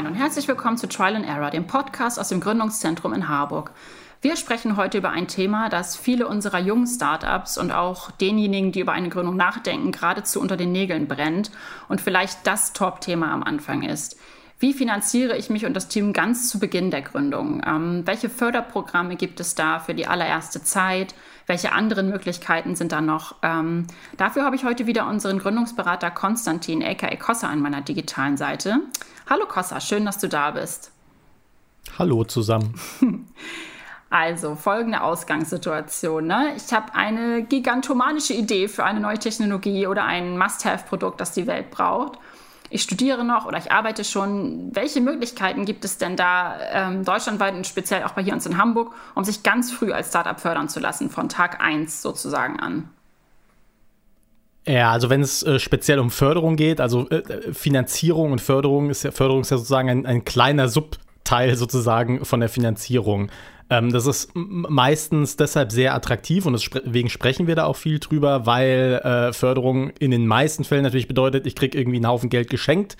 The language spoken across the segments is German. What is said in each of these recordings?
Moin und herzlich willkommen zu Trial and Error, dem Podcast aus dem Gründungszentrum in Harburg. Wir sprechen heute über ein Thema, das viele unserer jungen Startups und auch denjenigen, die über eine Gründung nachdenken, geradezu unter den Nägeln brennt und vielleicht das Top-Thema am Anfang ist. Wie finanziere ich mich und das Team ganz zu Beginn der Gründung? Ähm, welche Förderprogramme gibt es da für die allererste Zeit? Welche anderen Möglichkeiten sind da noch? Ähm, dafür habe ich heute wieder unseren Gründungsberater Konstantin, aka Kossa, an meiner digitalen Seite. Hallo Kossa, schön, dass du da bist. Hallo zusammen. Also folgende Ausgangssituation. Ne? Ich habe eine gigantomanische Idee für eine neue Technologie oder ein Must-Have-Produkt, das die Welt braucht ich studiere noch oder ich arbeite schon. Welche Möglichkeiten gibt es denn da ähm, deutschlandweit und speziell auch bei hier uns in Hamburg, um sich ganz früh als Startup fördern zu lassen, von Tag 1 sozusagen an? Ja, also wenn es äh, speziell um Förderung geht, also äh, Finanzierung und Förderung ist ja, Förderung ist ja sozusagen ein, ein kleiner Subteil sozusagen von der Finanzierung. Ähm, das ist meistens deshalb sehr attraktiv und deswegen sprechen wir da auch viel drüber, weil äh, Förderung in den meisten Fällen natürlich bedeutet, ich kriege irgendwie einen Haufen Geld geschenkt.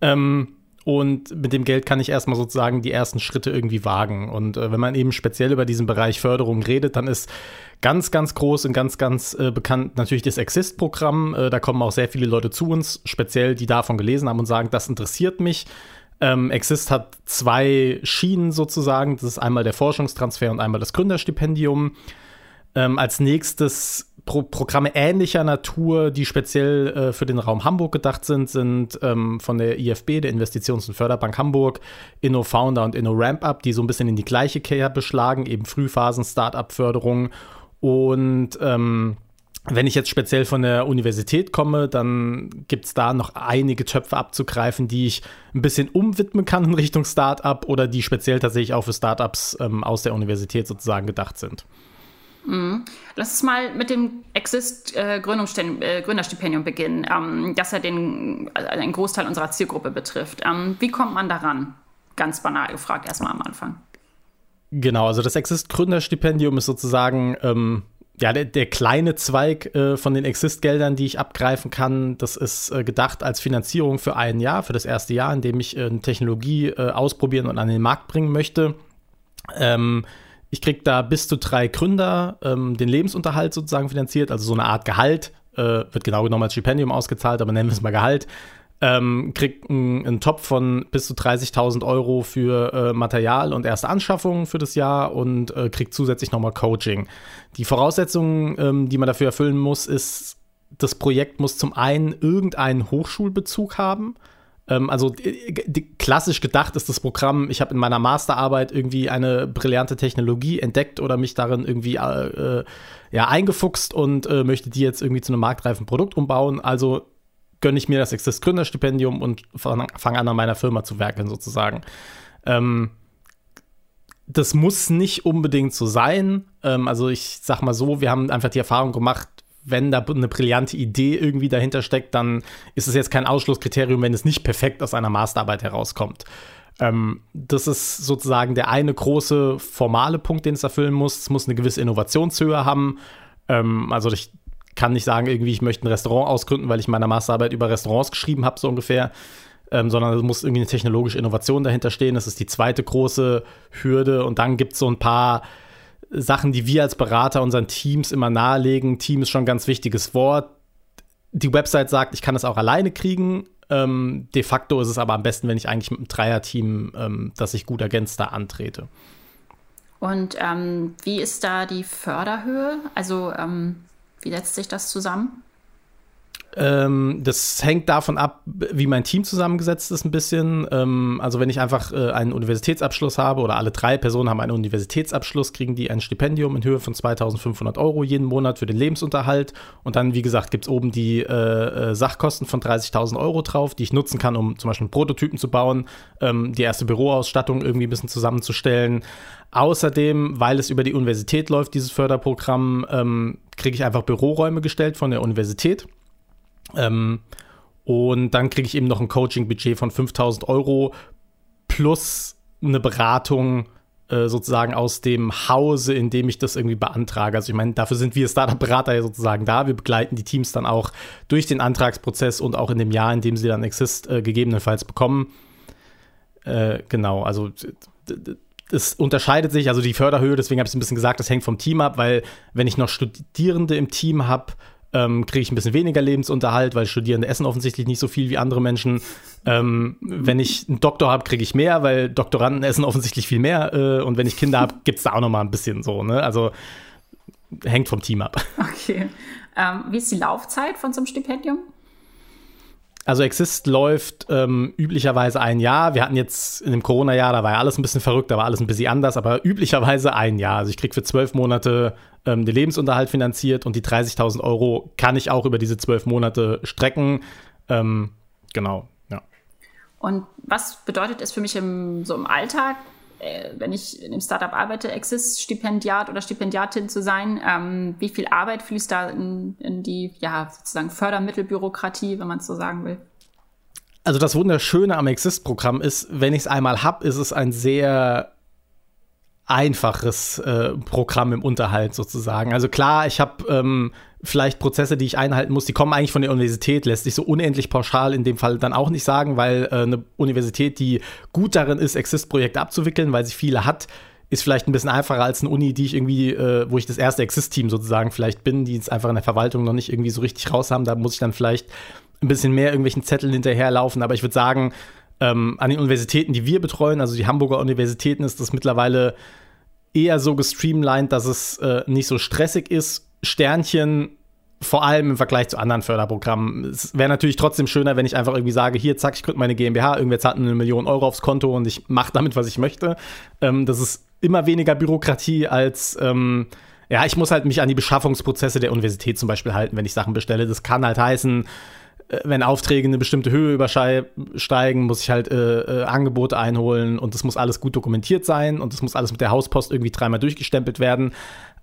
Ähm, und mit dem Geld kann ich erstmal sozusagen die ersten Schritte irgendwie wagen. Und äh, wenn man eben speziell über diesen Bereich Förderung redet, dann ist ganz, ganz groß und ganz, ganz äh, bekannt natürlich das Exist-Programm. Äh, da kommen auch sehr viele Leute zu uns, speziell die davon gelesen haben und sagen, das interessiert mich. Ähm, Exist hat zwei Schienen sozusagen. Das ist einmal der Forschungstransfer und einmal das Gründerstipendium. Ähm, als nächstes Pro Programme ähnlicher Natur, die speziell äh, für den Raum Hamburg gedacht sind, sind ähm, von der IFB, der Investitions- und Förderbank Hamburg, InnoFounder und InnoRampUp, die so ein bisschen in die gleiche Kehr beschlagen, eben Frühphasen, Start-up-Förderung und ähm, wenn ich jetzt speziell von der Universität komme, dann gibt es da noch einige Töpfe abzugreifen, die ich ein bisschen umwidmen kann in Richtung Startup oder die speziell tatsächlich auch für Startups ähm, aus der Universität sozusagen gedacht sind. Mhm. Lass uns mal mit dem Exist äh, äh, beginnen, ähm, das ja den, also einen Großteil unserer Zielgruppe betrifft. Ähm, wie kommt man daran? Ganz banal gefragt, erstmal am Anfang. Genau, also das Exist Gründerstipendium ist sozusagen ähm, ja, der, der, kleine Zweig äh, von den Exist-Geldern, die ich abgreifen kann, das ist äh, gedacht als Finanzierung für ein Jahr, für das erste Jahr, in dem ich äh, eine Technologie äh, ausprobieren und an den Markt bringen möchte. Ähm, ich kriege da bis zu drei Gründer ähm, den Lebensunterhalt sozusagen finanziert, also so eine Art Gehalt, äh, wird genau genommen als Stipendium ausgezahlt, aber nennen wir es mal Gehalt ähm, kriegt einen, einen Top von bis zu 30.000 Euro für äh, Material und erste Anschaffungen für das Jahr und äh, kriegt zusätzlich nochmal Coaching. Die Voraussetzungen, ähm, die man dafür erfüllen muss, ist, das Projekt muss zum einen irgendeinen Hochschulbezug haben. Ähm, also klassisch gedacht ist das Programm, ich habe in meiner Masterarbeit irgendwie eine brillante Technologie entdeckt oder mich darin irgendwie äh, äh ja, eingefuchst und äh, möchte die jetzt irgendwie zu einem marktreifen Produkt umbauen. Also gönne ich mir das Exist Gründerstipendium und fange fang an, an meiner Firma zu werkeln, sozusagen. Ähm, das muss nicht unbedingt so sein. Ähm, also ich sag mal so, wir haben einfach die Erfahrung gemacht, wenn da eine brillante Idee irgendwie dahinter steckt, dann ist es jetzt kein Ausschlusskriterium, wenn es nicht perfekt aus einer Masterarbeit herauskommt. Ähm, das ist sozusagen der eine große formale Punkt, den es erfüllen muss. Es muss eine gewisse Innovationshöhe haben. Ähm, also ich kann nicht sagen, irgendwie, ich möchte ein Restaurant ausgründen, weil ich in meiner Masterarbeit über Restaurants geschrieben habe, so ungefähr. Ähm, sondern es muss irgendwie eine technologische Innovation dahinter stehen. Das ist die zweite große Hürde. Und dann gibt es so ein paar Sachen, die wir als Berater unseren Teams immer nahelegen. Team ist schon ein ganz wichtiges Wort. Die Website sagt, ich kann das auch alleine kriegen. Ähm, de facto ist es aber am besten, wenn ich eigentlich mit einem Dreierteam, ähm, das sich gut ergänzt, da antrete. Und ähm, wie ist da die Förderhöhe? Also ähm, wie setzt sich das zusammen? Ähm, das hängt davon ab, wie mein Team zusammengesetzt ist, ein bisschen. Ähm, also, wenn ich einfach äh, einen Universitätsabschluss habe oder alle drei Personen haben einen Universitätsabschluss, kriegen die ein Stipendium in Höhe von 2500 Euro jeden Monat für den Lebensunterhalt. Und dann, wie gesagt, gibt es oben die äh, äh Sachkosten von 30.000 Euro drauf, die ich nutzen kann, um zum Beispiel Prototypen zu bauen, ähm, die erste Büroausstattung irgendwie ein bisschen zusammenzustellen. Außerdem, weil es über die Universität läuft, dieses Förderprogramm, ähm, kriege ich einfach Büroräume gestellt von der Universität. Ähm, und dann kriege ich eben noch ein Coaching-Budget von 5000 Euro plus eine Beratung äh, sozusagen aus dem Hause, in dem ich das irgendwie beantrage. Also ich meine, dafür sind wir Startup-Berater ja sozusagen da. Wir begleiten die Teams dann auch durch den Antragsprozess und auch in dem Jahr, in dem sie dann Exist äh, gegebenenfalls bekommen Äh, genau, also es unterscheidet sich, also die Förderhöhe, deswegen habe ich es ein bisschen gesagt, das hängt vom Team ab, weil wenn ich noch Studierende im Team habe, ähm, kriege ich ein bisschen weniger Lebensunterhalt, weil Studierende essen offensichtlich nicht so viel wie andere Menschen. Ähm, wenn ich einen Doktor habe, kriege ich mehr, weil Doktoranden essen offensichtlich viel mehr. Äh, und wenn ich Kinder habe, gibt es da auch noch mal ein bisschen so. Ne? Also hängt vom Team ab. Okay. Ähm, wie ist die Laufzeit von so einem Stipendium? Also Exist läuft ähm, üblicherweise ein Jahr. Wir hatten jetzt in dem Corona-Jahr, da war ja alles ein bisschen verrückt, da war alles ein bisschen anders, aber üblicherweise ein Jahr. Also ich kriege für zwölf Monate ähm, den Lebensunterhalt finanziert und die 30.000 Euro kann ich auch über diese zwölf Monate strecken. Ähm, genau, ja. Und was bedeutet es für mich im, so im Alltag, äh, wenn ich in einem Startup arbeite, Exist-Stipendiat oder Stipendiatin zu sein, ähm, wie viel Arbeit fließt da in, in die ja, sozusagen Fördermittelbürokratie, wenn man es so sagen will? Also das Wunderschöne am Exist-Programm ist, wenn ich es einmal habe, ist es ein sehr einfaches äh, Programm im Unterhalt sozusagen. Also klar, ich habe ähm, vielleicht Prozesse, die ich einhalten muss, die kommen eigentlich von der Universität, lässt sich so unendlich pauschal in dem Fall dann auch nicht sagen, weil äh, eine Universität, die gut darin ist, Exist-Projekte abzuwickeln, weil sie viele hat, ist vielleicht ein bisschen einfacher als eine Uni, die ich irgendwie, äh, wo ich das erste Exist-Team sozusagen vielleicht bin, die es einfach in der Verwaltung noch nicht irgendwie so richtig raus haben. Da muss ich dann vielleicht ein bisschen mehr irgendwelchen Zetteln hinterherlaufen. Aber ich würde sagen, ähm, an den Universitäten, die wir betreuen, also die Hamburger Universitäten, ist das mittlerweile eher so gestreamlined, dass es äh, nicht so stressig ist Sternchen vor allem im Vergleich zu anderen Förderprogrammen. Es wäre natürlich trotzdem schöner, wenn ich einfach irgendwie sage, hier, zack, ich gründe meine GmbH, irgendwer zahlt eine Million Euro aufs Konto und ich mache damit, was ich möchte. Ähm, das ist immer weniger Bürokratie als, ähm, ja, ich muss halt mich an die Beschaffungsprozesse der Universität zum Beispiel halten, wenn ich Sachen bestelle. Das kann halt heißen, äh, wenn Aufträge eine bestimmte Höhe übersteigen, muss ich halt äh, äh, Angebote einholen und das muss alles gut dokumentiert sein und das muss alles mit der Hauspost irgendwie dreimal durchgestempelt werden.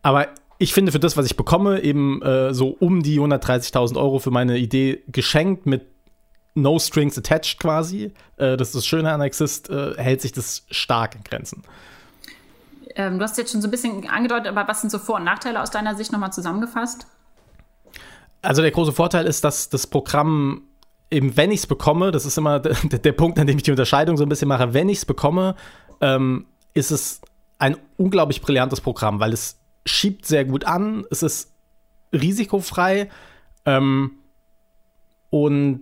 Aber ich finde für das, was ich bekomme, eben äh, so um die 130.000 Euro für meine Idee geschenkt mit No Strings attached quasi. Äh, das ist das Schöne an Exist, äh, hält sich das stark in Grenzen. Ähm, du hast jetzt schon so ein bisschen angedeutet, aber was sind so Vor- und Nachteile aus deiner Sicht nochmal zusammengefasst? Also der große Vorteil ist, dass das Programm eben, wenn ich es bekomme, das ist immer der, der, Punkt, an dem ich die Unterscheidung so ein bisschen mache, wenn ich es bekomme, ähm, ist es ein unglaublich brillantes Programm, weil es schiebt sehr gut an, es ist risikofrei ähm, und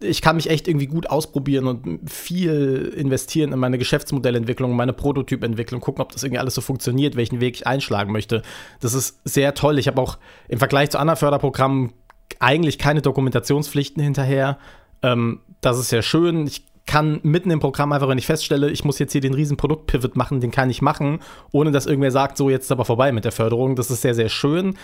ich kann mich echt irgendwie gut ausprobieren und viel investieren in meine Geschäftsmodellentwicklung, meine Prototypentwicklung, gucken, ob das irgendwie alles so funktioniert, welchen Weg ich einschlagen möchte. Das ist sehr toll. Ich habe auch im Vergleich zu anderen Förderprogrammen eigentlich keine Dokumentationspflichten hinterher. Ähm, das ist sehr schön. Ich kann mitten im Programm einfach, wenn ich feststelle, ich muss jetzt hier den riesen Produktpivot machen, den kann ich machen, ohne dass irgendwer sagt, so jetzt ist aber vorbei mit der Förderung. Das ist sehr, sehr schön.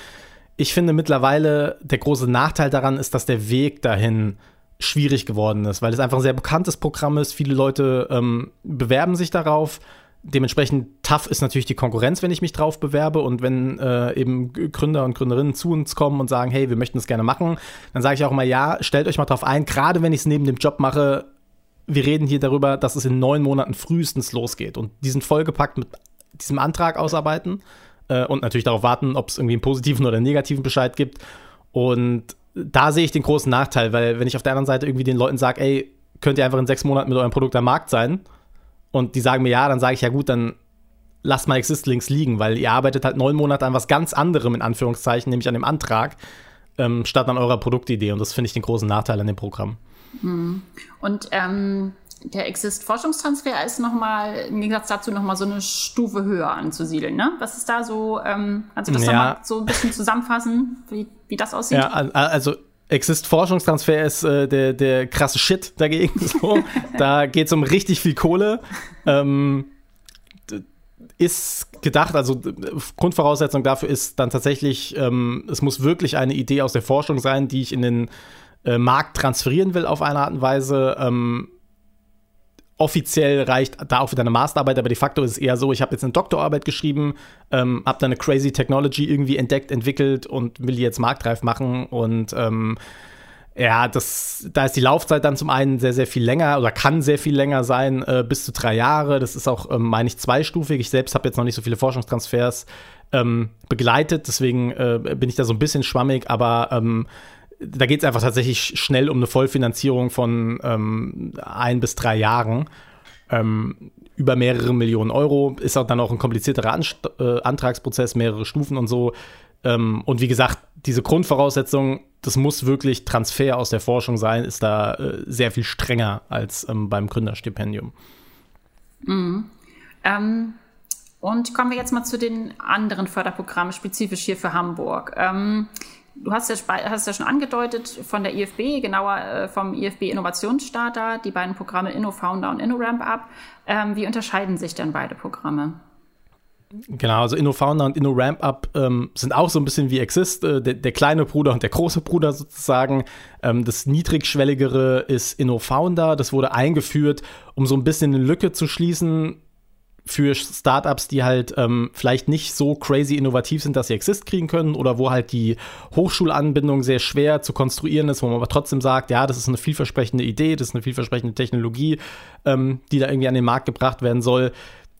Ich finde mittlerweile, der große Nachteil daran ist, dass der Weg dahin schwierig geworden ist, weil es einfach ein sehr bekanntes Programm ist. Viele Leute ähm, bewerben sich darauf. Dementsprechend tough ist natürlich die Konkurrenz, wenn ich mich drauf bewerbe und wenn äh, eben Gründer und Gründerinnen zu uns kommen und sagen, hey, wir möchten das gerne machen, dann sage ich auch immer, ja, stellt euch mal drauf ein, gerade wenn ich es neben dem Job mache, wir reden hier darüber, dass es in neun Monaten frühestens losgeht. Und diesen vollgepackt mit diesem Antrag ausarbeiten äh, und natürlich darauf warten, ob es irgendwie einen positiven oder negativen Bescheid gibt. Und da sehe ich den großen Nachteil, weil wenn ich auf der anderen Seite irgendwie den Leuten sage, ey, könnt ihr einfach in sechs Monaten mit eurem Produkt am Markt sein und die sagen mir ja, dann sage ich ja gut, dann lasst mal Exist-Links liegen, weil ihr arbeitet halt neun Monate an was ganz anderem, in Anführungszeichen, nämlich an dem Antrag, ähm, statt an eurer Produktidee. Und das finde ich den großen Nachteil an dem Programm. Hm. Und ähm, der Exist-Forschungstransfer ist nochmal, im Gegensatz dazu, nochmal so eine Stufe höher anzusiedeln. Ne? Was ist da so, ähm, kannst du das ja. nochmal so ein bisschen zusammenfassen, wie, wie das aussieht? Ja, also Exist-Forschungstransfer ist äh, der, der krasse Shit dagegen. So. da geht es um richtig viel Kohle. Ähm, ist gedacht, also Grundvoraussetzung dafür ist dann tatsächlich, ähm, es muss wirklich eine Idee aus der Forschung sein, die ich in den äh, Markt transferieren will auf eine Art und Weise. Ähm, offiziell reicht da auch wieder eine Masterarbeit, aber de facto ist es eher so, ich habe jetzt eine Doktorarbeit geschrieben, ähm, habe da eine crazy Technology irgendwie entdeckt, entwickelt und will die jetzt marktreif machen und ähm, ja, das, da ist die Laufzeit dann zum einen sehr, sehr viel länger oder kann sehr viel länger sein, äh, bis zu drei Jahre. Das ist auch, ähm, meine ich, zweistufig. Ich selbst habe jetzt noch nicht so viele Forschungstransfers ähm, begleitet, deswegen äh, bin ich da so ein bisschen schwammig, aber ähm, da geht es einfach tatsächlich schnell um eine Vollfinanzierung von ähm, ein bis drei Jahren. ähm, über mehrere Millionen Euro. Ist auch dann auch ein komplizierterer An äh, Antragsprozess, mehrere Stufen und so. Ähm, und wie gesagt, diese Grundvoraussetzung, das muss wirklich Transfer aus der Forschung sein, ist da äh, sehr viel strenger als ähm, beim Gründerstipendium. Mhm. Ähm, und kommen wir jetzt mal zu den anderen Förderprogrammen, spezifisch hier für Hamburg. Du hast ja, hast ja schon angedeutet von der IFB, genauer äh, vom IFB Innovationsstarter, die beiden Programme InnoFounder und InnoRampUp. Ähm, wie unterscheiden sich denn beide Programme? Genau, also InnoFounder und InnoRampUp ähm, sind auch so ein bisschen wie Exist, äh, der, der, kleine Bruder und der große Bruder sozusagen. Ähm, das niedrigschwelligere ist InnoFounder. Das wurde eingeführt, um so ein bisschen eine Lücke zu schließen für Startups, die halt ähm, vielleicht nicht so crazy innovativ sind, dass sie Exist kriegen können oder wo halt die Hochschulanbindung sehr schwer zu konstruieren ist, wo man aber trotzdem sagt, ja, das ist eine vielversprechende Idee, das ist eine vielversprechende Technologie, ähm, die da irgendwie an den Markt gebracht werden soll.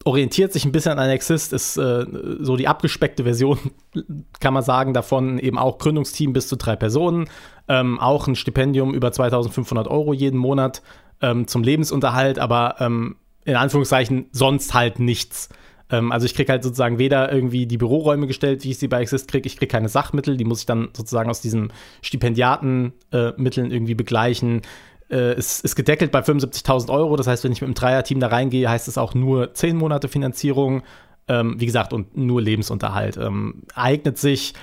Orientiert sich ein bisschen an Exist, ist äh, so die abgespeckte Version, kann man sagen, davon eben auch Gründungsteam bis zu drei Personen, ähm, auch ein Stipendium über 2500 Euro jeden Monat ähm, zum Lebensunterhalt, aber ähm, in Anführungszeichen sonst halt nichts. Ähm, also ich kriege halt sozusagen weder irgendwie die Büroräume gestellt, wie ich sie bei Exist kriege, ich kriege keine Sachmittel, die muss ich dann sozusagen aus diesen Stipendiatenmitteln äh, irgendwie begleichen. Äh, es ist gedeckelt bei 75.000 Euro, das heißt, wenn ich mit einem Dreierteam da reingehe, heißt es auch nur 10 Monate Finanzierung. Ähm, wie gesagt, und nur Lebensunterhalt. Ähm, eignet sich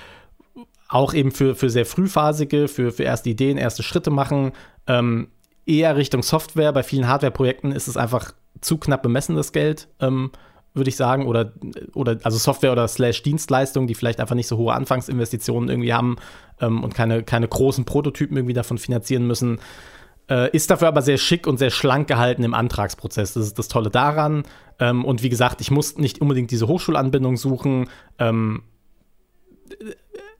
auch eben für, für sehr frühphasige, für, für erste Ideen, erste Schritte machen. Ähm, eher Richtung Software. Bei vielen Hardware-Projekten ist es einfach zu knapp bemessen, das Geld, ähm, würde ich sagen. Oder, oder also Software oder Slash Dienstleistungen, die vielleicht einfach nicht so hohe Anfangsinvestitionen irgendwie haben ähm, und keine, keine großen Prototypen irgendwie davon finanzieren müssen. Äh, ist dafür aber sehr schick und sehr schlank gehalten im Antragsprozess. Das ist das Tolle daran. Ähm, und wie gesagt, ich muss nicht unbedingt diese Hochschulanbindung suchen. Ähm,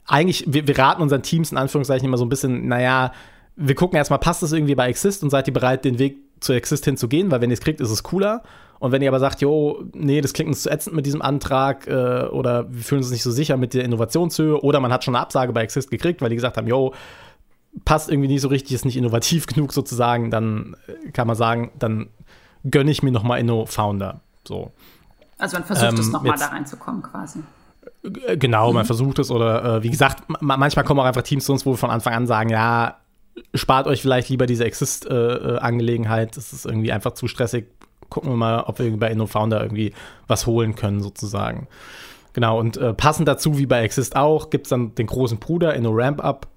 eigentlich, wir, wir raten unseren Teams in Anführungszeichen immer so ein bisschen, naja, wir gucken erstmal, passt das irgendwie bei Exist und seid ihr bereit, den Weg zu Exist hinzugehen, weil wenn ihr es kriegt, ist es cooler. Und wenn ihr aber sagt, jo, nee, das klingt uns zu ätzend mit diesem Antrag äh, oder wir fühlen uns nicht so sicher mit der Innovationshöhe oder man hat schon eine Absage bei Exist gekriegt, weil die gesagt haben, jo, passt irgendwie nicht so richtig, ist nicht innovativ genug sozusagen, dann äh, kann man sagen, dann gönne ich mir nochmal Inno-Founder. So. Also man versucht ähm, es nochmal da reinzukommen quasi. Genau, mhm. man versucht es oder äh, wie gesagt, manchmal kommen auch einfach Teams zu uns, wo wir von Anfang an sagen, ja, spart euch vielleicht lieber diese Exist-Angelegenheit. Das ist irgendwie einfach zu stressig. Gucken wir mal, ob wir bei InnoFounder irgendwie was holen können, sozusagen. Genau, und äh, passend dazu, wie bei Exist auch, gibt es dann den großen Bruder, InnoRampUp.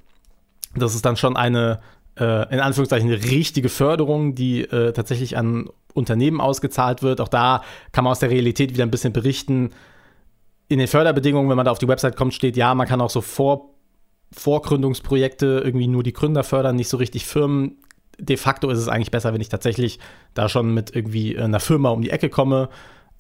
Das ist dann schon eine, äh, in Anführungszeichen, eine richtige Förderung, die äh, tatsächlich an Unternehmen ausgezahlt wird. Auch da kann man aus der Realität wieder ein bisschen berichten. In den Förderbedingungen, wenn man da auf die Website kommt, steht, ja, man kann auch so vor Vorgründungsprojekte irgendwie nur die Gründer fördern, nicht so richtig Firmen. De facto ist es eigentlich besser, wenn ich tatsächlich da schon mit irgendwie einer Firma um die Ecke komme.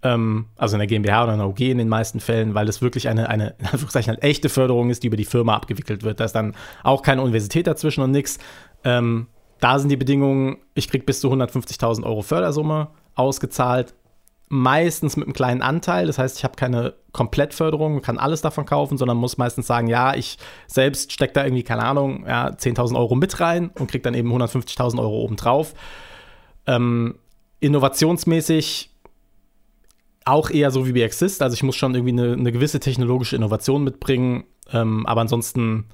Ähm, also einer GmbH oder einer OG in den meisten Fällen, weil es wirklich eine, eine, in eine echte Förderung ist, die über die Firma abgewickelt wird. Da ist dann auch keine Universität dazwischen und nichts. Ähm, da sind die Bedingungen, ich kriege bis zu 150.000 Euro Fördersumme ausgezahlt, meistens mit einem kleinen Anteil. Das heißt, ich habe keine Komplettförderung, kann alles davon kaufen, sondern muss meistens sagen, ja, ich selbst stecke da irgendwie, keine Ahnung, ja, 10.000 Euro mit rein und kriege dann eben 150.000 Euro obendrauf. Ähm, innovationsmäßig auch eher so wie bei Exist. Also ich muss schon irgendwie eine, eine gewisse technologische Innovation mitbringen, ähm, aber ansonsten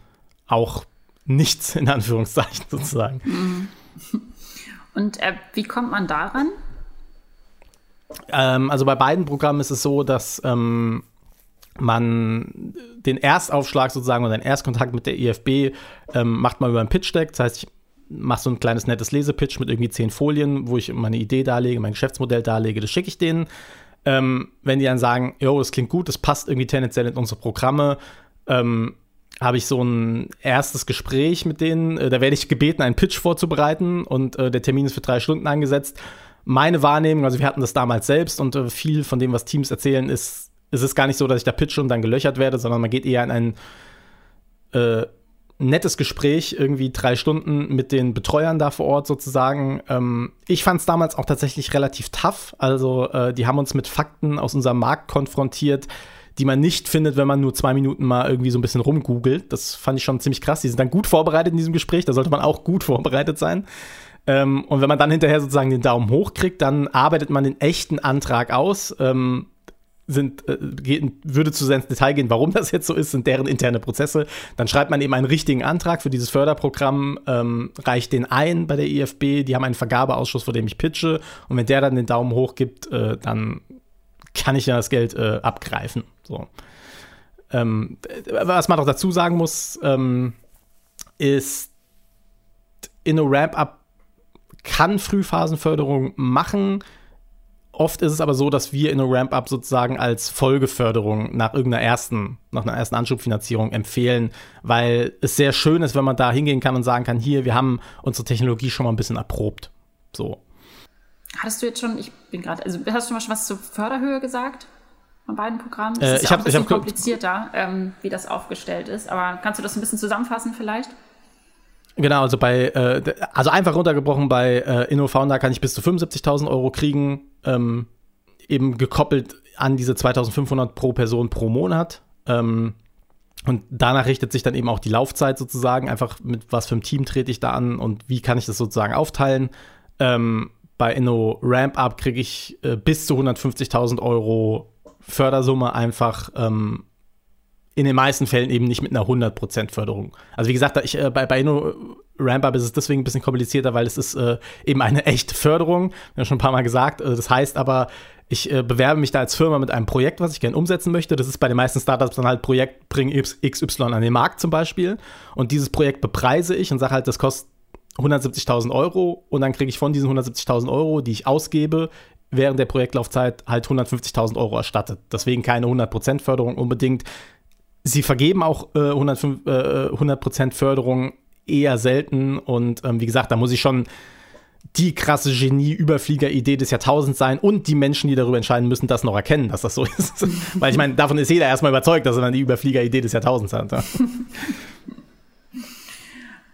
auch nichts in Anführungszeichen sozusagen. Mhm. Und äh, wie kommt man daran? Ähm, also bei beiden Programmen ist es so, dass ähm, man den Erstaufschlag sozusagen oder den Erstkontakt mit der IFB ähm, macht man über ein Pitch-Deck. Das heißt, ich mache so ein kleines nettes Lesepitch mit irgendwie zehn Folien, wo ich meine Idee darlege, mein Geschäftsmodell darlege. Das schicke ich denen. Ähm, wenn die dann sagen, jo, das klingt gut, das passt irgendwie tendenziell in unsere Programme, ähm, habe ich so ein erstes Gespräch mit denen. Äh, da werde ich gebeten, einen Pitch vorzubereiten und äh, der Termin ist für drei Stunden angesetzt meine Wahrnehmung, also wir hatten das damals selbst und äh, viel von dem, was Teams erzählen, ist, ist es gar nicht so, dass ich da pitche und dann gelöchert werde, sondern man geht eher in ein äh, nettes Gespräch, irgendwie drei Stunden mit den Betreuern da vor Ort sozusagen. Ähm, ich fand es damals auch tatsächlich relativ tough. Also äh, die haben uns mit Fakten aus unserem Markt konfrontiert, die man nicht findet, wenn man nur zwei Minuten mal irgendwie so ein bisschen rumgoogelt. Das fand ich schon ziemlich krass. Die sind dann gut vorbereitet in diesem Gespräch, da sollte man auch gut vorbereitet sein. Ähm, und wenn man dann hinterher sozusagen den Daumen hoch kriegt, dann arbeitet man den echten Antrag aus. Ähm, sind, äh, geht, würde zu sehr ins Detail gehen, warum das jetzt so ist, sind deren interne Prozesse. Dann schreibt man eben einen richtigen Antrag für dieses Förderprogramm, ähm, reicht den ein bei der IFB, die haben einen Vergabeausschuss, vor dem ich pitche und wenn der dann den Daumen hoch gibt, äh, dann kann ich ja das Geld äh, abgreifen. So. Ähm, was man auch dazu sagen muss, ähm, ist, Inno Ramp-Up kann Frühphasenförderung machen, Oft ist es aber so, dass wir in a Ramp-Up sozusagen als Folgeförderung nach irgendeiner ersten, nach einer ersten Anschubfinanzierung empfehlen, weil es sehr schön ist, wenn man da hingehen kann und sagen kann, hier, wir haben unsere Technologie schon mal ein bisschen erprobt. So. Hattest du jetzt schon, ich bin gerade, also hast du schon was zur Förderhöhe gesagt? Von beiden Programmen? Das äh, ist ich ja habe ein bisschen komplizierter, ähm, wie das aufgestellt ist. Aber kannst du das ein bisschen zusammenfassen vielleicht? Genau, also bei, äh, also einfach runtergebrochen, bei äh, InnoFounder kann ich bis zu 75.000 Euro kriegen, ähm, eben gekoppelt an diese 2.500 pro Person pro Monat. Ähm, und danach richtet sich dann eben auch die Laufzeit sozusagen, einfach mit was für einem Team trete ich da an und wie kann ich das sozusagen aufteilen. Ähm, bei Inno Ramp Up kriege ich äh, bis zu 150.000 Euro Fördersumme einfach ähm, in den meisten Fällen eben nicht mit einer 100% Förderung. Also wie gesagt, ich, äh, bei, bei Inno ist es deswegen ein bisschen komplizierter, weil es ist äh, eben eine echte Förderung, ja schon ein paar Mal gesagt. Äh, das heißt aber, ich äh, bewerbe mich da als Firma mit einem Projekt, was ich gerne umsetzen möchte. Das ist bei den meisten Startups dann halt Projekt bring XY an den Markt zum Beispiel. Und dieses Projekt bepreise ich und sage halt, das kostet 170.000 Euro und dann kriege ich von diesen 170.000 Euro, die ich ausgebe, während der Projektlaufzeit halt 150.000 Euro erstattet. Deswegen keine 100% Förderung unbedingt. Sie vergeben auch äh, 105, äh, 100% Förderung eher selten und ähm, wie gesagt, da muss ich schon die krasse Genie-Überflieger-Idee des Jahrtausends sein und die Menschen, die darüber entscheiden müssen, das noch erkennen, dass das so ist. Weil ich meine, davon ist jeder erstmal überzeugt, dass er dann die Überflieger-Idee des Jahrtausends hat.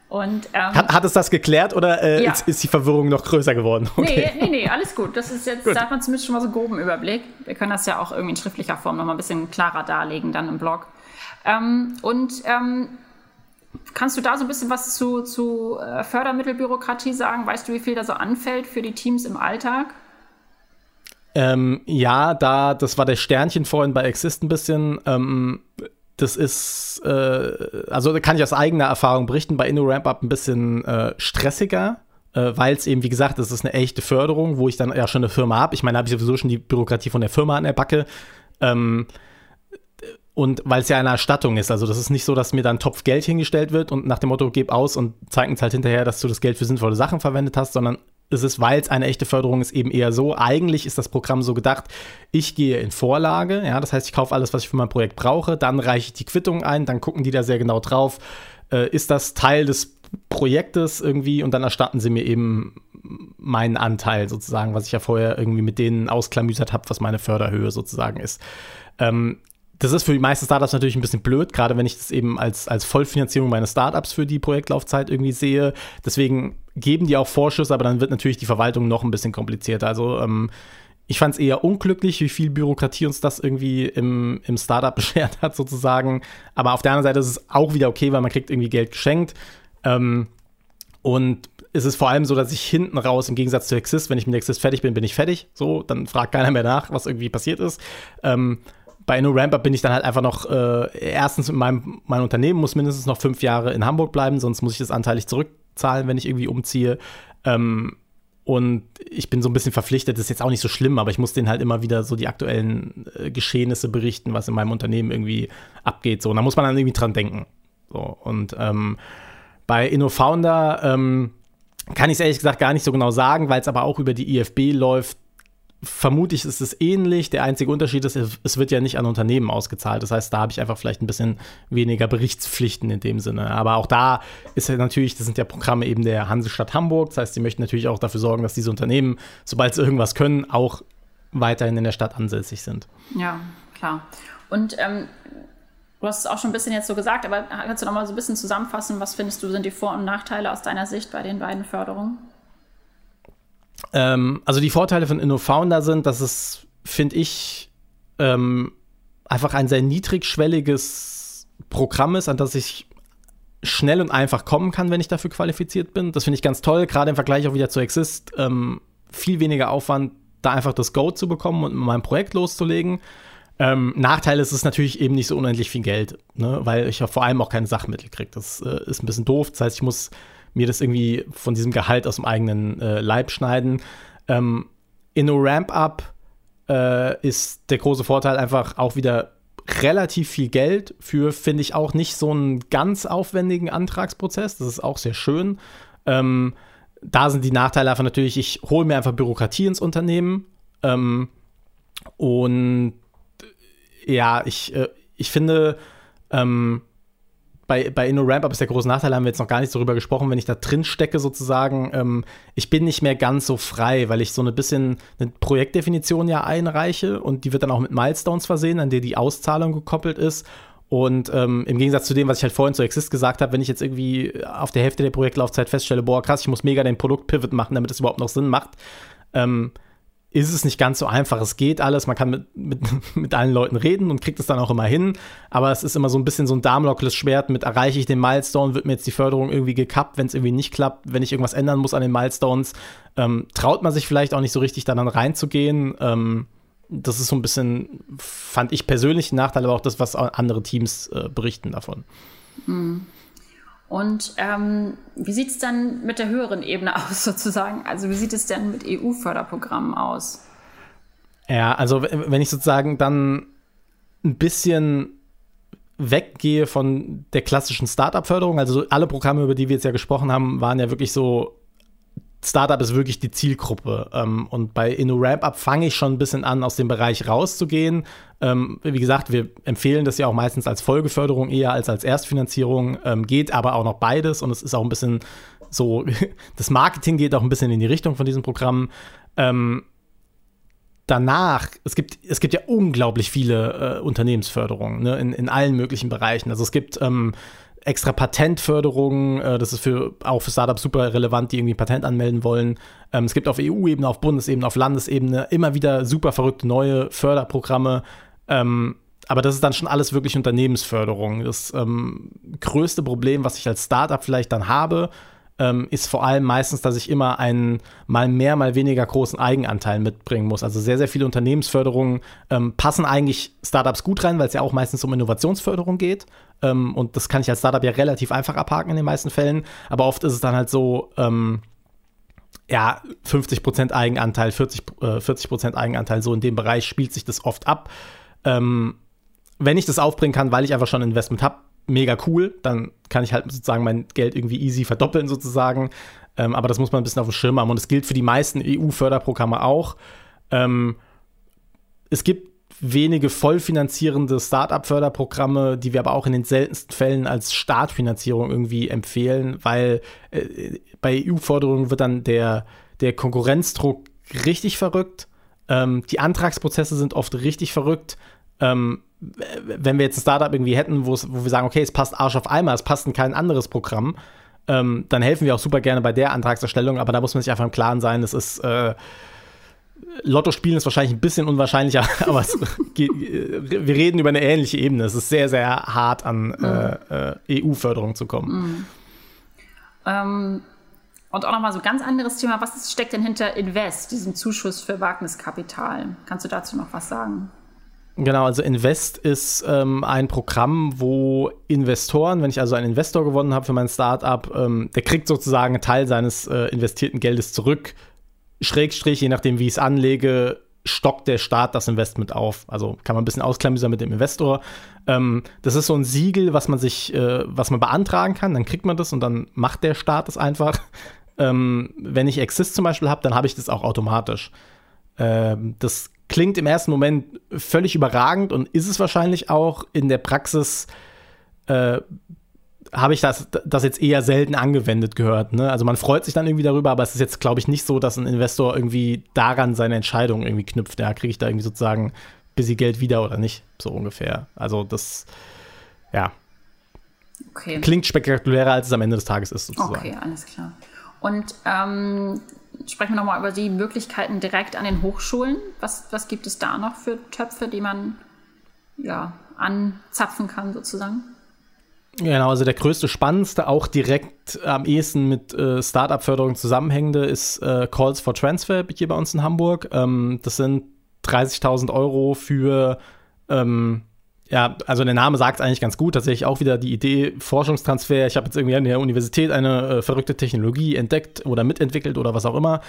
Und, ähm, hat, hat, es das geklärt oder äh, ja. ist, ist, die Verwirrung noch größer geworden? Okay. Nee, nee, nee, alles gut. Das ist jetzt, gut. da hat man zumindest schon mal so einen groben Überblick. Wir können das ja auch irgendwie in schriftlicher Form noch mal ein bisschen klarer darlegen, dann im Blog. Ähm, und ähm, kannst du da so ein bisschen was zu, zu äh, Fördermittelbürokratie sagen? Weißt du, wie viel da so anfällt für die Teams im Alltag? Ähm, ja, da, das war der Sternchen vorhin bei Exist ein bisschen. Ähm, das ist, äh, also kann ich aus eigener Erfahrung berichten, bei InnoRamp-Up ein bisschen äh, stressiger, äh, weil es eben, wie gesagt, das ist eine echte Förderung, wo ich dann ja schon eine Firma habe. Ich meine, habe ich sowieso schon die Bürokratie von der Firma an der Backe. Ähm, und weil es ja eine Erstattung ist, also das ist nicht so, dass mir dann Topf Geld hingestellt wird und nach dem Motto, gib aus und zeig uns halt hinterher, dass du das Geld für sinnvolle Sachen verwendet hast, sondern es ist, weil es eine echte Förderung ist, eben eher so. Eigentlich ist das Programm so gedacht, ich gehe in Vorlage, ja, das heißt, ich kaufe alles, was ich für mein Projekt brauche, dann reiche ich die Quittung ein, dann gucken die da sehr genau drauf, äh, ist das Teil des Projektes irgendwie und dann erstatten sie mir eben meinen Anteil sozusagen, was ich ja vorher irgendwie mit denen ausklamüsert habe, was meine Förderhöhe sozusagen ist. Ähm, das ist für die meisten Startups natürlich ein bisschen blöd, gerade wenn ich das eben als, als Vollfinanzierung meines Startups für die Projektlaufzeit irgendwie sehe. Deswegen geben die auch Vorschüsse, aber dann wird natürlich die Verwaltung noch ein bisschen komplizierter. Also ähm, ich fand es eher unglücklich, wie viel Bürokratie uns das irgendwie im, im Startup beschert hat, sozusagen. Aber auf der anderen Seite ist es auch wieder okay, weil man kriegt irgendwie Geld geschenkt. Ähm, und es ist vor allem so, dass ich hinten raus, im Gegensatz zu Exist, wenn ich mit Exist fertig bin, bin ich fertig. So, dann fragt keiner mehr nach, was irgendwie passiert ist. Ähm, bei Inno Ramp bin ich dann halt einfach noch, äh, erstens in meinem mein Unternehmen muss mindestens noch fünf Jahre in Hamburg bleiben, sonst muss ich das anteilig zurückzahlen, wenn ich irgendwie umziehe. Ähm, und ich bin so ein bisschen verpflichtet, das ist jetzt auch nicht so schlimm, aber ich muss denen halt immer wieder so die aktuellen äh, Geschehnisse berichten, was in meinem Unternehmen irgendwie abgeht. So, und da muss man dann irgendwie dran denken. So, und ähm, bei InnoFounder ähm, kann ich es ehrlich gesagt gar nicht so genau sagen, weil es aber auch über die IFB läuft vermutlich ist es ähnlich. Der einzige Unterschied ist, es wird ja nicht an Unternehmen ausgezahlt. Das heißt, da habe ich einfach vielleicht ein bisschen weniger Berichtspflichten in dem Sinne. Aber auch da ist ja natürlich, das sind ja Programme eben der Hansestadt Hamburg. Das heißt, sie möchten natürlich auch dafür sorgen, dass diese Unternehmen, sobald sie irgendwas können, auch weiterhin in der Stadt ansässig sind. Ja, klar. Und ähm, du hast es auch schon ein bisschen jetzt so gesagt, aber kannst du noch mal so ein bisschen zusammenfassen, was findest du sind die Vor- und Nachteile aus deiner Sicht bei den beiden Förderungen? Ähm, also die Vorteile von InnoFounder sind, dass es, finde ich, ähm, einfach ein sehr niedrigschwelliges Programm ist, an das ich schnell und einfach kommen kann, wenn ich dafür qualifiziert bin. Das finde ich ganz toll, gerade im Vergleich auch wieder zu Exist. Ähm, viel weniger Aufwand, da einfach das Go zu bekommen und mein Projekt loszulegen. Ähm, Nachteil ist es natürlich eben nicht so unendlich viel Geld, ne? weil ich ja vor allem auch keine Sachmittel kriege. Das äh, ist ein bisschen doof. Das heißt, ich muss mir das irgendwie von diesem Gehalt aus dem eigenen äh, Leib schneiden. Ähm, Inno Ramp-Up äh, ist der große Vorteil einfach auch wieder relativ viel Geld für, finde ich, auch nicht so einen ganz aufwendigen Antragsprozess. Das ist auch sehr schön. Ähm, da sind die Nachteile einfach natürlich, ich hole mir einfach Bürokratie ins Unternehmen. Ähm, und ja, ich, äh, ich finde, ähm, bei, bei InnoRamp-Up ist der große Nachteil, haben wir jetzt noch gar nicht darüber gesprochen, wenn ich da drin stecke sozusagen, ähm, ich bin nicht mehr ganz so frei, weil ich so ein bisschen eine Projektdefinition ja einreiche und die wird dann auch mit Milestones versehen, an der die Auszahlung gekoppelt ist. Und ähm, im Gegensatz zu dem, was ich halt vorhin zu Exist gesagt habe, wenn ich jetzt irgendwie auf der Hälfte der Projektlaufzeit feststelle, boah, krass, ich muss mega den Produkt-Pivot machen, damit es überhaupt noch Sinn macht, ähm, ist es nicht ganz so einfach. Es geht alles, man kann mit, mit, mit allen Leuten reden und kriegt es dann auch immer hin. Aber es ist immer so ein bisschen so ein Darmlockles Schwert mit erreiche ich den Milestone, wird mir jetzt die Förderung irgendwie gekappt, wenn es irgendwie nicht klappt, wenn ich irgendwas ändern muss an den Milestones, ähm, traut man sich vielleicht auch nicht so richtig dann reinzugehen. Ähm, das ist so ein bisschen, fand ich persönlich ein Nachteil, aber auch das, was andere Teams äh, berichten davon. Mhm. Und ähm, wie sieht es dann mit der höheren Ebene aus sozusagen? Also wie sieht es denn mit EU-Förderprogrammen aus? Ja, also wenn ich sozusagen dann ein bisschen weggehe von der klassischen Startup-Förderung, also alle Programme, über die wir jetzt ja gesprochen haben, waren ja wirklich so Startup ist wirklich die Zielgruppe. Ähm, und bei InnoRamp-Up fange ich schon ein bisschen an, aus dem Bereich rauszugehen. Ähm, wie gesagt, wir empfehlen das ja auch meistens als Folgeförderung eher als als Erstfinanzierung. Ähm, geht aber auch noch beides und es ist auch ein bisschen so, das Marketing geht auch ein bisschen in die Richtung von diesem Programm. Danach, es gibt, es gibt ja unglaublich viele äh, Unternehmensförderungen ne, in, in allen möglichen Bereichen. Also es gibt extra Patentförderung. Äh, das ist für, auch für Startups super relevant, die irgendwie Patent anmelden wollen. Ähm, es gibt auf EU-Ebene, auf Bundesebene, auf Landesebene immer wieder super verrückte neue Förderprogramme. Ähm, aber das ist dann schon alles wirklich Unternehmensförderung. Das ähm, größte Problem, was ich als Startup vielleicht dann habe, ist vor allem meistens, dass ich immer einen mal mehr, mal weniger großen Eigenanteil mitbringen muss. Also sehr, sehr viele Unternehmensförderungen ähm, passen eigentlich Startups gut rein, weil es ja auch meistens um Innovationsförderung geht. Ähm, und das kann ich als Startup ja relativ einfach abhaken in den meisten Fällen. Aber oft ist es dann halt so, ähm, ja, 50% Eigenanteil, 40, äh, 40 Eigenanteil, so in dem Bereich spielt sich das oft ab. Ähm, wenn ich das aufbringen kann, weil ich einfach schon ein Investment habe, mega cool. Dann kann ich halt sozusagen mein Geld irgendwie easy verdoppeln sozusagen. Ähm, aber das muss man ein bisschen auf dem Schirm haben. Und es gilt für die meisten EU-Förderprogramme auch. Ähm, es gibt wenige vollfinanzierende Start-up-Förderprogramme, die wir aber auch in den seltensten Fällen als Startfinanzierung irgendwie empfehlen, weil äh, bei EU-Förderungen wird dann der, der Konkurrenzdruck richtig verrückt. Ähm, die Antragsprozesse sind oft richtig verrückt. Ähm, wenn wir jetzt ein Startup irgendwie hätten, wo wir sagen, okay, es passt Arsch auf einmal, es passt in kein anderes Programm, ähm, dann helfen wir auch super gerne bei der Antragserstellung, aber da muss man sich einfach im Klaren sein, es ist äh, Lotto spielen ist wahrscheinlich ein bisschen unwahrscheinlicher, aber es, wir reden über eine ähnliche Ebene. Es ist sehr, sehr hart an mhm. äh, äh, EU-Förderung zu kommen. Mhm. Ähm, und auch nochmal so ein ganz anderes Thema. Was steckt denn hinter Invest, diesem Zuschuss für Wagniskapital? Kannst du dazu noch was sagen? Genau, also Invest ist ähm, ein Programm, wo Investoren, wenn ich also einen Investor gewonnen habe für mein Startup, ähm, der kriegt sozusagen einen Teil seines äh, investierten Geldes zurück. Schrägstrich, je nachdem, wie ich es anlege, stockt der Staat das Investment auf. Also kann man ein bisschen ausklamüsern mit dem Investor. Ähm, das ist so ein Siegel, was man sich, äh, was man beantragen kann, dann kriegt man das und dann macht der Staat es einfach. Ähm, wenn ich Exist zum Beispiel habe, dann habe ich das auch automatisch. Ähm, das klingt im ersten Moment völlig überragend und ist es wahrscheinlich auch. In der Praxis äh, habe ich das, das jetzt eher selten angewendet gehört. Ne? Also man freut sich dann irgendwie darüber, aber es ist jetzt, glaube ich, nicht so, dass ein Investor irgendwie daran seine Entscheidung irgendwie knüpft. Ja, kriege ich da irgendwie sozusagen bisschen Geld wieder oder nicht, so ungefähr. Also das, ja. Okay. Klingt spektakulärer, als es am Ende des Tages ist, sozusagen. Okay, alles klar. Und ähm, sprechen wir nochmal über die Möglichkeiten direkt an den Hochschulen. Was, was gibt es da noch für Töpfe, die man ja, anzapfen kann, sozusagen? Genau, also der größte, spannendste, auch direkt am ehesten mit äh, Startup-Förderung zusammenhängende ist äh, Calls for Transfer hier bei uns in Hamburg. Ähm, das sind 30.000 Euro für, ähm, ja, also der Name sagt es eigentlich ganz gut, tatsächlich auch wieder die Idee Forschungstransfer. Ich habe jetzt irgendwie an der Universität eine äh, verrückte Technologie entdeckt oder mitentwickelt oder was auch immer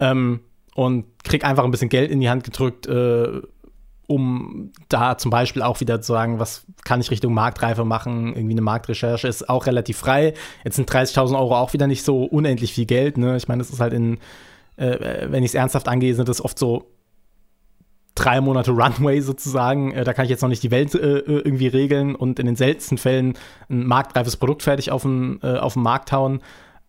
ähm, und krieg einfach ein bisschen Geld in die Hand gedrückt, äh, um da zum Beispiel auch wieder zu sagen, was kann ich Richtung Marktreife machen, irgendwie eine Marktrecherche ist auch relativ frei. Jetzt sind 30.000 Euro auch wieder nicht so unendlich viel Geld. Ne? Ich meine, das ist halt in, äh, wenn ich es ernsthaft angehe, sind das oft so drei Monate Runway sozusagen. Äh, da kann ich jetzt noch nicht die Welt äh, irgendwie regeln und in den seltensten Fällen ein marktreifes Produkt fertig auf den, äh, auf den Markt hauen.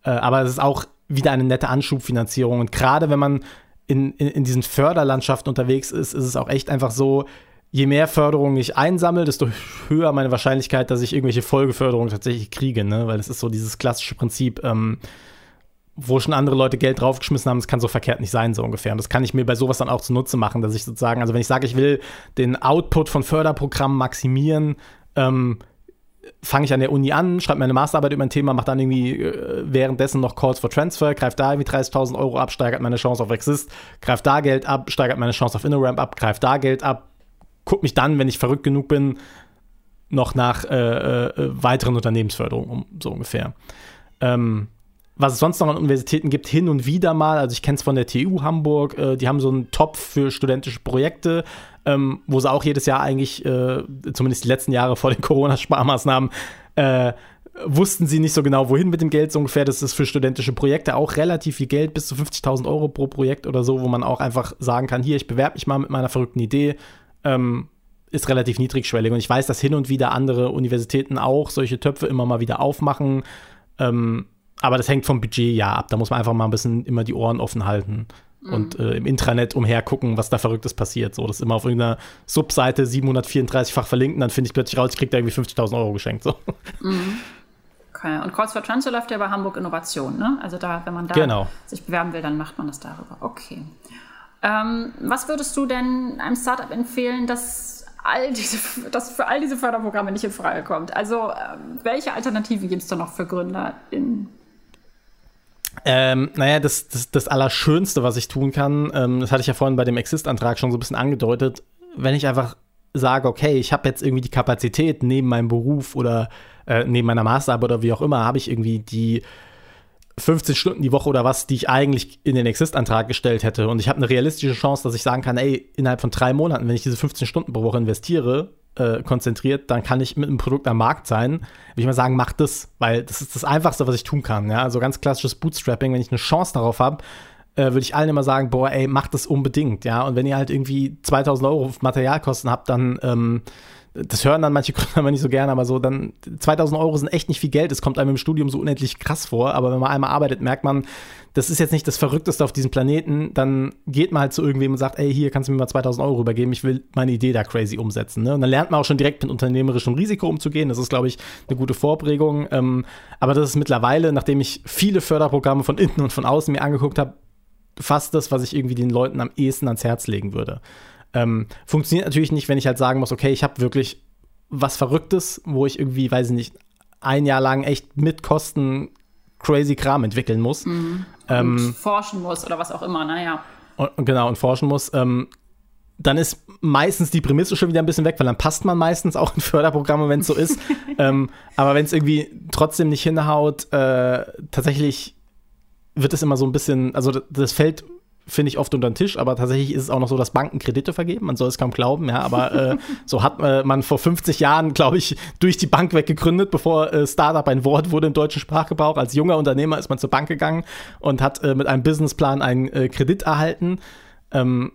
Äh, aber es ist auch wieder eine nette Anschubfinanzierung. Und gerade wenn man in, in, in diesen Förderlandschaften unterwegs ist, ist es auch echt einfach so, je mehr Förderung ich einsammle, desto höher meine Wahrscheinlichkeit, dass ich irgendwelche Folgeförderungen tatsächlich kriege, ne? Weil es ist so dieses klassische Prinzip, ähm, wo schon andere Leute Geld draufgeschmissen haben, das kann so verkehrt nicht sein, so ungefähr. Und das kann ich mir bei sowas dann auch zunutze machen, dass ich sozusagen, also wenn ich sage, ich will den Output von Förderprogrammen maximieren, ähm, fange ich an der Uni an, schreibe meine Masterarbeit über ein Thema, mache dann irgendwie äh, währenddessen noch Calls for Transfer, greift da irgendwie 30.000 Euro ab, steigert meine Chance auf Exist, greift da Geld ab, steigert meine Chance auf InnoRamp ab, greift da Geld ab, guck mich dann, wenn ich verrückt genug bin, noch nach äh, äh, weiteren Unternehmensförderungen um, so ungefähr. Ähm, was es sonst noch an Universitäten gibt, hin und wieder mal, also ich kenne es von der TU Hamburg, äh, die haben so einen Topf für studentische Projekte, ähm, wo sie auch jedes Jahr eigentlich, äh, zumindest die letzten Jahre vor den Corona-Sparmaßnahmen, äh, wussten sie nicht so genau, wohin mit dem Geld so ungefähr. Das ist für studentische Projekte auch relativ viel Geld, bis zu 50.000 Euro pro Projekt oder so, wo man auch einfach sagen kann, hier, ich bewerbe mich mal mit meiner verrückten Idee. Ähm, ist relativ niedrigschwellig. Und ich weiß, dass hin und wieder andere Universitäten auch solche Töpfe immer mal wieder aufmachen. Ähm, aber das hängt vom Budget ja ab. Da muss man einfach mal ein bisschen immer die Ohren offen halten mhm. und äh, im Intranet umher gucken, was da Verrücktes passiert. So, das ist immer auf irgendeiner Subseite 734-fach verlinkt und dann finde ich plötzlich raus, ich kriege da irgendwie 50.000 Euro geschenkt. So. Mhm. Okay, und Calls for Transfer läuft ja bei Hamburg Innovation, ne? Also da, wenn man da genau. sich bewerben will, dann macht man das darüber. Okay. Ähm, was würdest du denn einem Startup empfehlen, das all diese, das für all diese Förderprogramme nicht in Frage kommt? Also, ähm, welche Alternativen gibt es da noch für Gründer in ähm, naja, das, das, das Allerschönste, was ich tun kann, ähm, das hatte ich ja vorhin bei dem Exist-Antrag schon so ein bisschen angedeutet, wenn ich einfach sage, okay, ich habe jetzt irgendwie die Kapazität neben meinem Beruf oder äh, neben meiner Masterarbeit oder wie auch immer, habe ich irgendwie die 15 Stunden die Woche oder was, die ich eigentlich in den Exist-Antrag gestellt hätte. Und ich habe eine realistische Chance, dass ich sagen kann, ey, innerhalb von drei Monaten, wenn ich diese 15 Stunden pro Woche investiere, äh, konzentriert, dann kann ich mit einem Produkt am Markt sein. Würde ich mal sagen, mach das, weil das ist das Einfachste, was ich tun kann. Ja? Also ganz klassisches Bootstrapping, wenn ich eine Chance darauf habe, äh, würde ich allen immer sagen, boah, ey, mach das unbedingt. Ja? Und wenn ihr halt irgendwie 2000 Euro Materialkosten habt, dann ähm, das hören dann manche Gründer aber nicht so gerne, aber so dann 2000 Euro sind echt nicht viel Geld. Es kommt einem im Studium so unendlich krass vor, aber wenn man einmal arbeitet, merkt man, das ist jetzt nicht das Verrückteste auf diesem Planeten. Dann geht man halt zu irgendwem und sagt, ey, hier kannst du mir mal 2000 Euro übergeben, ich will meine Idee da crazy umsetzen. Ne? Und dann lernt man auch schon direkt mit unternehmerischem Risiko umzugehen. Das ist, glaube ich, eine gute Vorprägung. Ähm, aber das ist mittlerweile, nachdem ich viele Förderprogramme von innen und von außen mir angeguckt habe, fast das, was ich irgendwie den Leuten am ehesten ans Herz legen würde. Ähm, funktioniert natürlich nicht, wenn ich halt sagen muss, okay, ich habe wirklich was Verrücktes, wo ich irgendwie, weiß ich nicht, ein Jahr lang echt mit Kosten crazy Kram entwickeln muss. Mhm. Ähm, und forschen muss oder was auch immer, naja. Und, genau, und forschen muss. Ähm, dann ist meistens die Prämisse schon wieder ein bisschen weg, weil dann passt man meistens auch in Förderprogramme, wenn es so ist. ähm, aber wenn es irgendwie trotzdem nicht hinhaut, äh, tatsächlich wird es immer so ein bisschen, also das fällt finde ich oft unter den Tisch, aber tatsächlich ist es auch noch so, dass Banken Kredite vergeben. Man soll es kaum glauben, ja, aber äh, so hat äh, man vor 50 Jahren, glaube ich, durch die Bank weggegründet, bevor äh, Startup ein Wort wurde im deutschen Sprachgebrauch. Als junger Unternehmer ist man zur Bank gegangen und hat äh, mit einem Businessplan einen äh, Kredit erhalten. Ähm,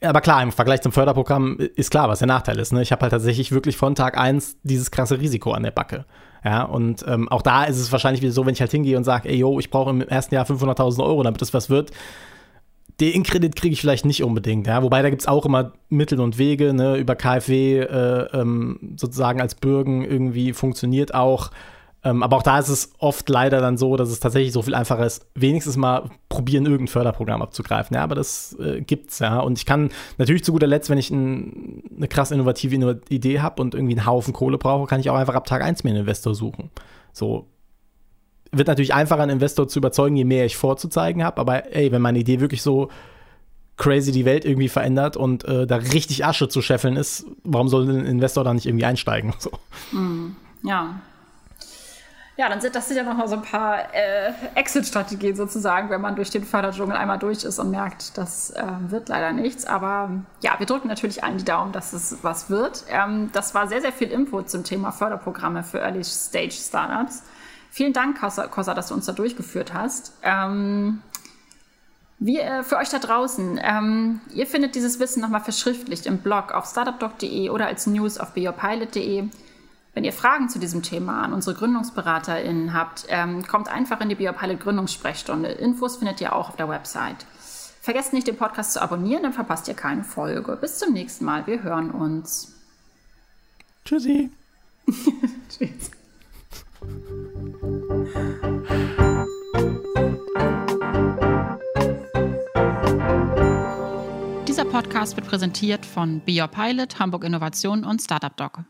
aber klar, im Vergleich zum Förderprogramm ist klar, was der Nachteil ist. Ne? Ich habe halt tatsächlich wirklich von Tag eins dieses krasse Risiko an der Backe. Ja, und ähm, auch da ist es wahrscheinlich wieder so, wenn ich halt hingehe und sage, ey, yo, ich brauche im ersten Jahr 500.000 Euro, damit das was wird, den Kredit kriege ich vielleicht nicht unbedingt, ja. Wobei da gibt es auch immer Mittel und Wege, ne, über KfW äh, ähm, sozusagen als Bürgen irgendwie funktioniert auch. Ähm, aber auch da ist es oft leider dann so, dass es tatsächlich so viel einfacher ist, wenigstens mal probieren, irgendein Förderprogramm abzugreifen. Ja, aber das äh, gibt's ja. Und ich kann natürlich zu guter Letzt, wenn ich ein, eine krass innovative Idee habe und irgendwie einen Haufen Kohle brauche, kann ich auch einfach ab Tag 1 mir einen Investor suchen. So wird natürlich einfacher, einen Investor zu überzeugen, je mehr ich vorzuzeigen habe. Aber ey, wenn meine Idee wirklich so crazy die Welt irgendwie verändert und äh, da richtig Asche zu scheffeln ist, warum soll ein Investor da nicht irgendwie einsteigen? So. Mm, ja, ja, dann sind das sind ja noch mal so ein paar äh, Exit-Strategien sozusagen, wenn man durch den Förderdschungel einmal durch ist und merkt, das äh, wird leider nichts. Aber ja, wir drücken natürlich allen die Daumen, dass es was wird. Ähm, das war sehr, sehr viel Input zum Thema Förderprogramme für Early-Stage-Startups. Vielen Dank, Kosa, dass du uns da durchgeführt hast. Ähm, wie, äh, für euch da draußen, ähm, ihr findet dieses Wissen nochmal verschriftlicht im Blog auf startupdoc.de oder als News auf beyourpilot.de. Wenn ihr Fragen zu diesem Thema an unsere GründungsberaterInnen habt, ähm, kommt einfach in die Biopilot Gründungssprechstunde. Infos findet ihr auch auf der Website. Vergesst nicht, den Podcast zu abonnieren, dann verpasst ihr keine Folge. Bis zum nächsten Mal. Wir hören uns. Tschüssi. Tschüss. Dieser Podcast wird präsentiert von Be Your Pilot, Hamburg Innovation und Startup Doc.